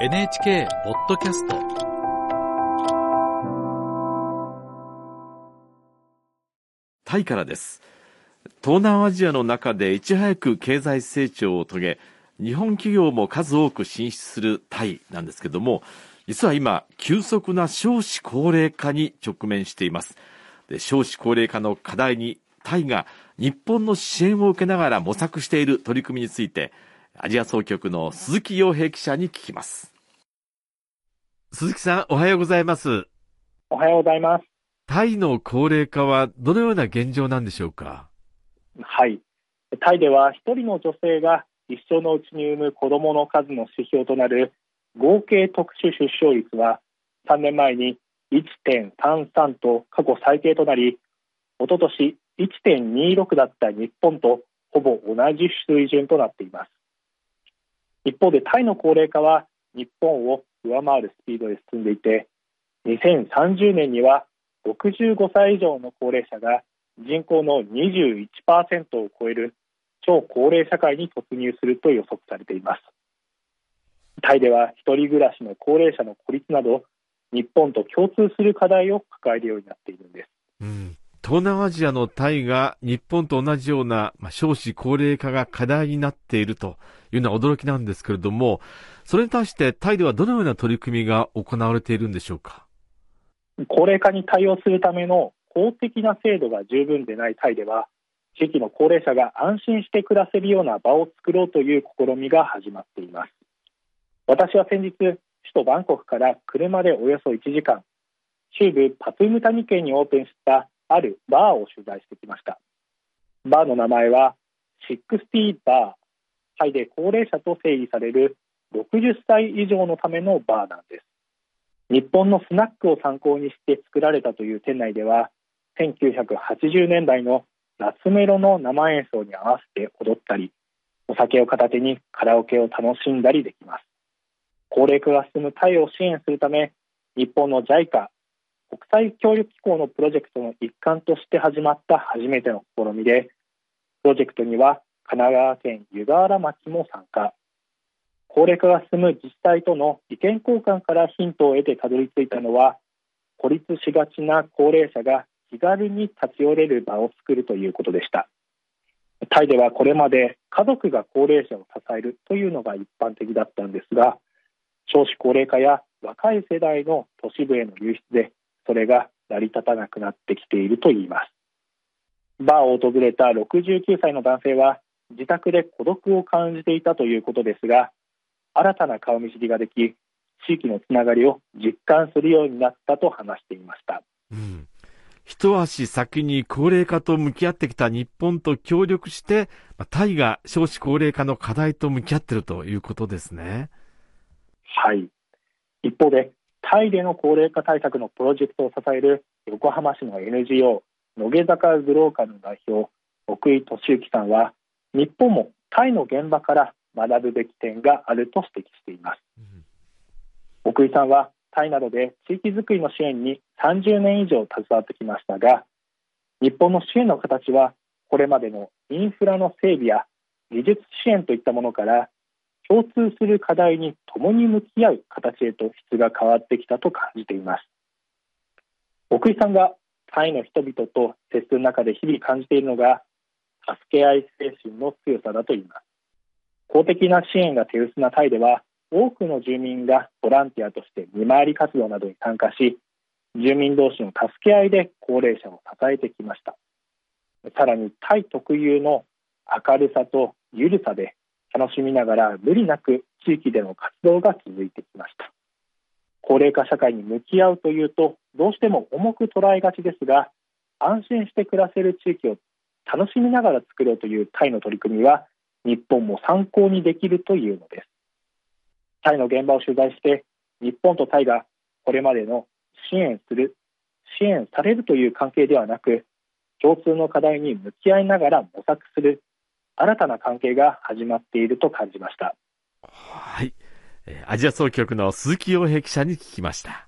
NHK ポッドキャスト。タイからです。東南アジアの中でいち早く経済成長を遂げ日本企業も数多く進出するタイなんですけども実は今急速な少子高齢化に直面しています。で少子高齢化の課題にタイが日本の支援を受けながら模索している取り組みについてアジア総局の鈴木洋平記者に聞きます。鈴木さんおはようございます。おはようございます。タイの高齢化はどのような現状なんでしょうか？はい。タイでは一人の女性が一生のうちに産む子どもの数の指標となる合計特殊出生率は3年前に1.33と過去最低となりおととし1.26だった日本とほぼ同じ水準となっています一方でタイの高齢化は日本を上回るスピードで進んでいて2030年には65歳以上の高齢者が人口の21%を超える超高齢社会に突入すると予測されています。タイでは一人暮らしの高齢者の孤立など日本と共通する課題を抱えるようになっているんです、うん、東南アジアのタイが日本と同じような、まあ、少子高齢化が課題になっているというのは驚きなんですけれどもそれに対してタイではどのような取り組みが行われているんでしょうか？高齢化に対応するための公的な制度が十分でないタイでは地域の高齢者が安心して暮らせるような場を作ろうという試みが始まっています。私は先日首都バンコクから車でおよそ1時間中部パトゥムタニ県にオープンしたあるバーを取材してきました。バーの名前はシックスティーバー。タイで高齢者と定義される60歳以上のためのバーなんです。日本のスナックを参考にして作られたという店内では1980年代の夏メロの生演奏に合わせて踊ったりお酒を片手にカラオケを楽しんだりできます。高齢化が進むタイを支援するため日本の JICA 国際協力機構のプロジェクトの一環として始まった初めての試みでプロジェクトには神奈川県湯河原町も参加。高齢化が進む自治体との意見交換からヒントを得てたどり着いたのは孤立しがちな高齢者が気軽に立ち寄れる場を作るということでした。タイではこれまで家族が高齢者を支えるというのが一般的だったんですが少子高齢化や若い世代の都市部への流出でそれが成り立たなくなってきているといいます。バーを訪れた69歳の男性は自宅で孤独を感じていたということですが新たな顔見知りができ地域のつながりを実感するようになったと話していました、うん、一足先に高齢化と向き合ってきた日本と協力してタイが少子高齢化の課題と向き合っているということですね。はい。一方でタイでの高齢化対策のプロジェクトを支える横浜市の NGO 野毛坂グローカルの代表奥井俊之さんは日本もタイの現場から学ぶべき点があると指摘しています、うん、奥井さんはタイなどで地域づくりの支援に30年以上携わってきましたが日本の支援の形はこれまでのインフラの整備や技術支援といったものから共通する課題に共に向き合う形へと質が変わってきたと感じています。奥井さんがタイの人々と接する中で日々感じているのが助け合い精神の強さだといいます。公的な支援が手薄なタイでは多くの住民がボランティアとして見回り活動などに参加し住民同士の助け合いで高齢者を支えてきました。さらにタイ特有の明るさと緩さで楽しみながら無理なく地域での活動が続いてきました。高齢化社会に向き合うというとどうしても重く捉えがちですが安心して暮らせる地域を楽しみながら作ろうというタイの取り組みは日本も参考にできるというのです。タイの現場を取材して日本とタイがこれまでの支援する支援されるという関係ではなく共通の課題に向き合いながら模索する新たな関係が始まっていると感じました。はい。アジア総局の鈴木洋平記者に聞きました。